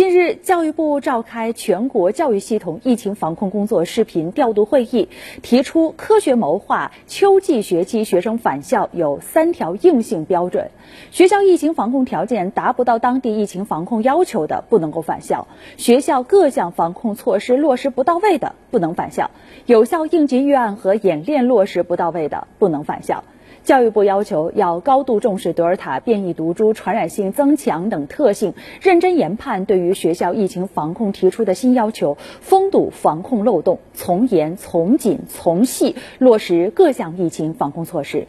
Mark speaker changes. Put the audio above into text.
Speaker 1: 近日，教育部召开全国教育系统疫情防控工作视频调度会议，提出科学谋划秋季学期学生返校有三条硬性标准：学校疫情防控条件达不到当地疫情防控要求的，不能够返校；学校各项防控措施落实不到位的，不能返校；有效应急预案和演练落实不到位的，不能返校。教育部要求要高度重视德尔塔变异毒株传染性增强等特性，认真研判对于学校疫情防控提出的新要求，封堵防控漏洞，从严从紧从细落实各项疫情防控措施。